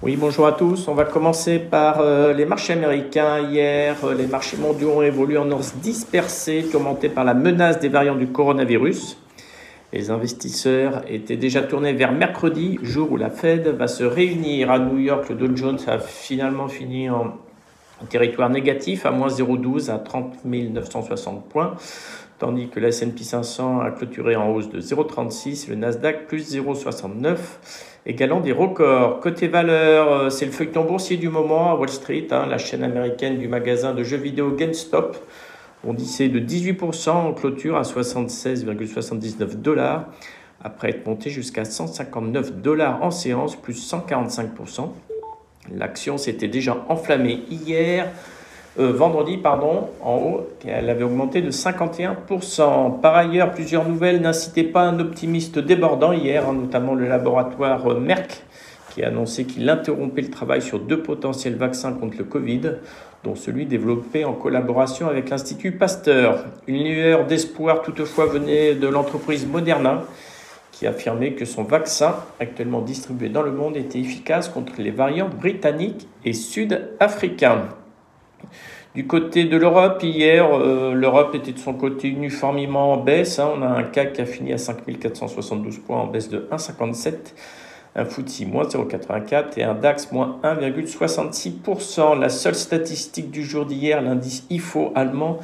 Oui, bonjour à tous. On va commencer par euh, les marchés américains. Hier, euh, les marchés mondiaux ont évolué en hausse dispersée, tourmentés par la menace des variants du coronavirus. Les investisseurs étaient déjà tournés vers mercredi, jour où la Fed va se réunir à New York. Le Dow Jones a finalement fini en, territoire négatif à moins 0,12 à 30 960 points, tandis que la S&P 500 a clôturé en hausse de 0,36, le Nasdaq plus 0,69 égalant des records. Côté valeur, euh, c'est le feuilleton boursier du moment à Wall Street, hein, la chaîne américaine du magasin de jeux vidéo GameStop. On c'est de 18% en clôture à 76,79 dollars, après être monté jusqu'à 159 dollars en séance, plus 145%. L'action s'était déjà enflammée hier euh, vendredi, pardon, en haut, elle avait augmenté de 51%. Par ailleurs, plusieurs nouvelles n'incitaient pas un optimiste débordant hier, hein, notamment le laboratoire euh, Merck, qui a annoncé qu'il interrompait le travail sur deux potentiels vaccins contre le Covid, dont celui développé en collaboration avec l'Institut Pasteur. Une lueur d'espoir toutefois venait de l'entreprise Moderna, qui affirmait que son vaccin, actuellement distribué dans le monde, était efficace contre les variants britanniques et sud-africains. Du côté de l'Europe, hier, euh, l'Europe était de son côté uniformément en baisse. Hein. On a un CAC qui a fini à 5472 points en baisse de 1,57, un FTSE moins 0,84 et un DAX moins 1,66%. La seule statistique du jour d'hier, l'indice IFO allemand,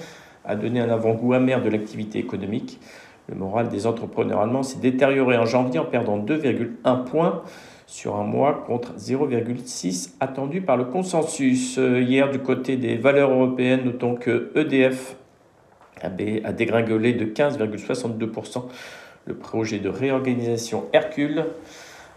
a donné un avant-goût amer de l'activité économique. Le moral des entrepreneurs allemands s'est détérioré en janvier en perdant 2,1 points sur un mois contre 0,6 attendu par le consensus. Euh, hier, du côté des valeurs européennes, notons que EDF a dégringolé de 15,62%. Le projet de réorganisation Hercule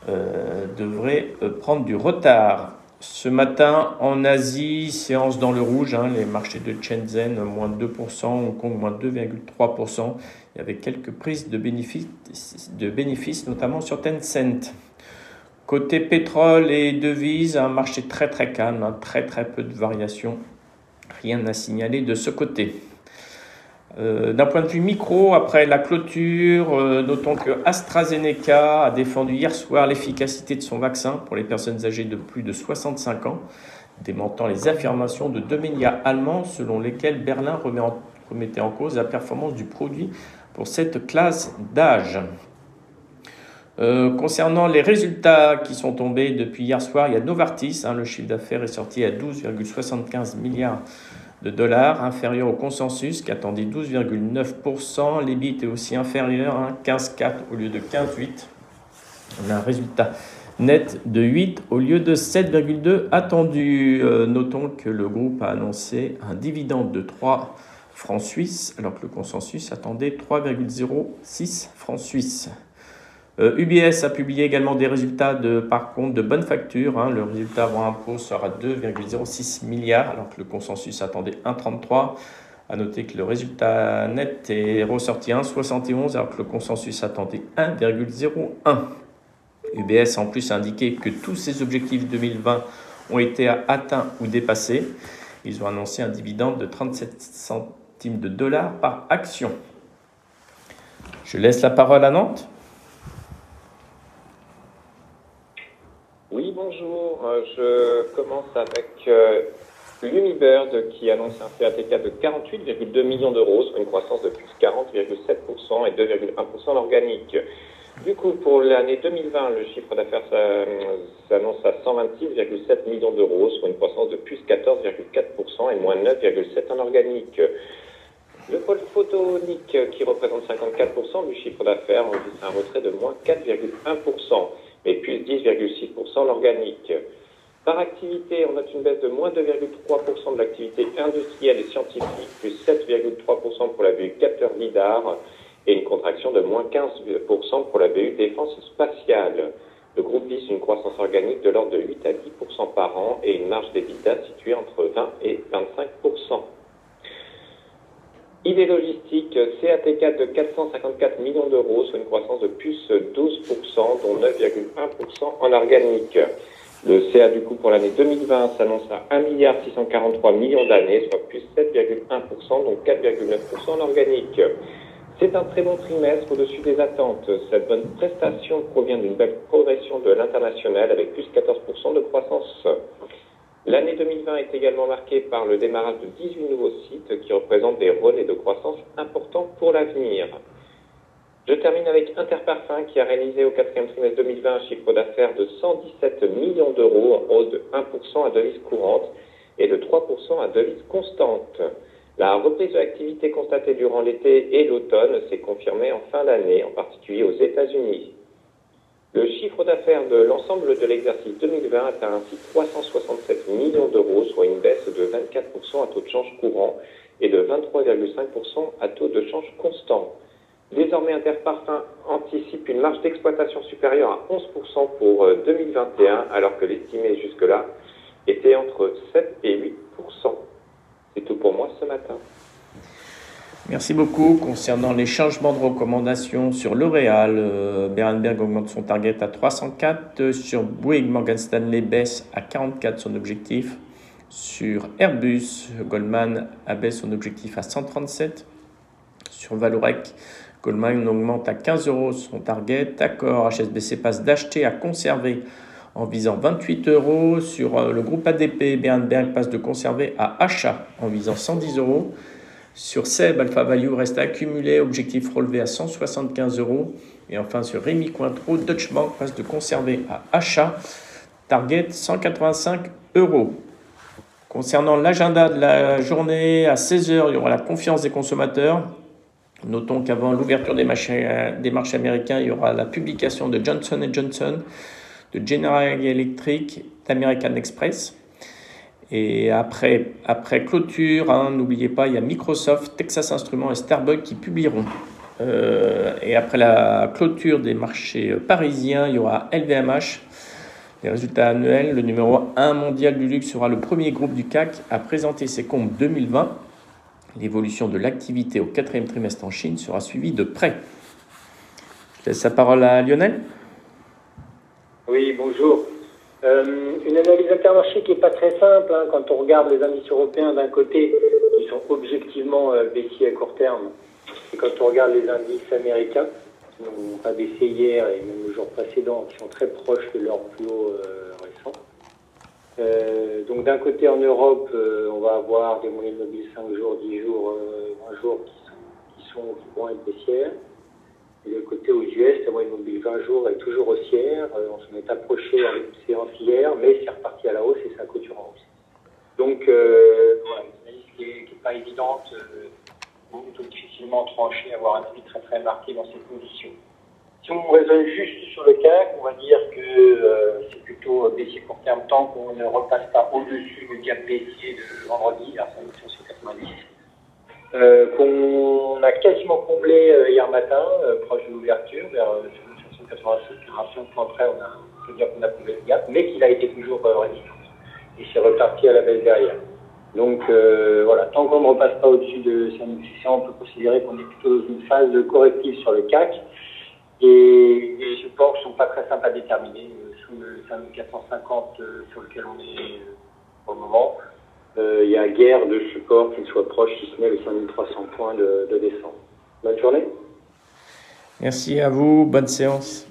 euh, devrait euh, prendre du retard. Ce matin, en Asie, séance dans le rouge, hein, les marchés de Shenzhen, moins de 2%, Hong Kong, moins de 2,3%. Il quelques prises de de bénéfices notamment sur Tencent. Côté pétrole et devises, un marché très très calme, hein, très très peu de variations. Rien à signaler de ce côté. Euh, d'un point de vue micro, après la clôture, euh, notons que AstraZeneca a défendu hier soir l'efficacité de son vaccin pour les personnes âgées de plus de 65 ans, démentant les affirmations de deux médias allemands selon lesquels Berlin remettait en cause la performance du produit pour cette classe d'âge. Euh, concernant les résultats qui sont tombés depuis hier soir, il y a Novartis, hein, le chiffre d'affaires est sorti à 12,75 milliards de dollars, inférieur au consensus qui attendait 12,9%. L'EBIT est aussi inférieur, hein, 15,4 au lieu de 15,8. On a un résultat net de 8 au lieu de 7,2 attendu. Euh, notons que le groupe a annoncé un dividende de 3 francs suisses, alors que le consensus attendait 3,06 francs suisses. UBS euh, a publié également des résultats de, par contre de bonne facture. Hein. Le résultat avant impôt sera 2,06 milliards alors que le consensus attendait 1,33. À noter que le résultat net est ressorti 1,71 alors que le consensus attendait 1,01. UBS a en plus indiqué que tous ses objectifs 2020 ont été atteints ou dépassés. Ils ont annoncé un dividende de 37 centimes de dollars par action. Je laisse la parole à Nantes. Bonjour. Euh, je commence avec euh, l'Unibird qui annonce un CATK de 48,2 millions d'euros, soit une croissance de plus 40,7% et 2,1% organique. Du coup, pour l'année 2020, le chiffre d'affaires s'annonce à 126,7 millions d'euros, soit une croissance de plus 14,4% et moins 9,7% en organique. Le pôle photonique qui représente 54% du chiffre d'affaires enregistre un retrait de moins 4,1% et plus 10,6% l'organique. Par activité, on note une baisse de moins 2,3% de l'activité industrielle et scientifique, plus 7,3% pour la BU capteur LIDAR et une contraction de moins 15% pour la BU défense spatiale. Le groupe vise une croissance organique de l'ordre de 8 à 10% par an et une marge d'EBITDA située entre 20 et 25%. Idée logistique, CAT4 de 454 millions d'euros, soit une croissance de plus 12%, dont 9,1% en organique. Le CA du coup pour l'année 2020 s'annonce à 1 milliard 643 millions d'années, soit plus 7,1%, donc 4,9% en organique. C'est un très bon trimestre au-dessus des attentes. Cette bonne prestation provient d'une belle progression de l'international avec plus 14% de croissance. L'année 2020 est également marquée par le démarrage de 18 nouveaux sites qui représentent des relais de croissance importants pour l'avenir. Je termine avec Interparfum qui a réalisé au quatrième trimestre 2020 un chiffre d'affaires de 117 millions d'euros en hausse de 1% à devise courante et de 3% à devise constante. La reprise de l'activité constatée durant l'été et l'automne s'est confirmée en fin d'année, en particulier aux États-Unis. Le chiffre d'affaires de l'ensemble de l'exercice 2020 atteint ainsi 367 millions d'euros, soit une baisse de 24% à taux de change courant et de 23,5% à taux de change constant. Désormais, Interparfum anticipe une marge d'exploitation supérieure à 11% pour 2021, euh, alors que l'estimé jusque-là était entre 7 et 8%. C'est tout pour moi ce matin. Merci beaucoup. Concernant les changements de recommandation sur L'Oréal, euh, Berenberg augmente son target à 304. Sur Bouygues, Morgan Stanley baisse à 44 son objectif. Sur Airbus, Goldman abaisse son objectif à 137. Sur Valorec, Goldman augmente à 15 euros son target. Accord, HSBC passe d'acheter à conserver en visant 28 euros. Sur euh, le groupe ADP, Bernberg passe de conserver à achat en visant 110 euros. Sur SEB, Alpha Value reste accumulé, objectif relevé à 175 euros. Et enfin sur Rémi Cointreau, Deutsche Bank passe de conserver à achat, target 185 euros. Concernant l'agenda de la journée, à 16h, il y aura la confiance des consommateurs. Notons qu'avant l'ouverture des marchés, des marchés américains, il y aura la publication de Johnson Johnson de General Electric, d'American Express. Et après, après clôture, hein, n'oubliez pas, il y a Microsoft, Texas Instruments et Starbucks qui publieront. Euh, et après la clôture des marchés parisiens, il y aura LVMH. Les résultats annuels, le numéro 1 mondial du luxe sera le premier groupe du CAC à présenter ses comptes 2020. L'évolution de l'activité au quatrième trimestre en Chine sera suivie de près. Je laisse la parole à Lionel. Oui, bonjour. Euh, une analyse intermarché qui n'est pas très simple hein, quand on regarde les indices européens d'un côté, qui sont objectivement euh, baissiers à court terme, et quand on regarde les indices américains, qui n'ont pas baissé hier et même le jour précédent, qui sont très proches de leur plus haut euh, récent. donc d'un côté en Europe, on va avoir des moyennes mobiles 5 jours, 10 jours, 20 jours qui, sont, qui, sont, qui vont être baissières. Le côté aux US, la moyenne mobile 20 jours est toujours haussière. Euh, on s'en est approché à une séance hier, mais c'est reparti à la hausse et ça clôture en hausse. Donc, euh, voilà, une analyse qui n'est pas évidente, euh, plutôt difficilement tranchée, avoir un avis très très marqué dans ces conditions. Si on raisonne juste sur le CAC, on va dire que euh, c'est plutôt baissier court terme tant qu'on ne repasse pas au-dessus du gap baissier de vendredi, la sur 90 euh, qu'on a quasiment comblé euh, hier matin, euh, proche de l'ouverture, vers 586, 5 points près, on, a, on peut dire qu'on a comblé le gap, mais qu'il a été toujours résistant. Et c'est reparti à la baisse derrière. Donc voilà, tant qu'on ne repasse pas au-dessus de 5600, on peut considérer qu'on est plutôt dans une phase de corrective sur le CAC. Et les supports ne sont pas très simples à déterminer. Sous le 5450 sur lequel on est pour le moment, euh, il y a guère de support qu'il soit proche, si ce n'est les 5300 points de, de descente. Bonne journée. Merci à vous, bonne séance.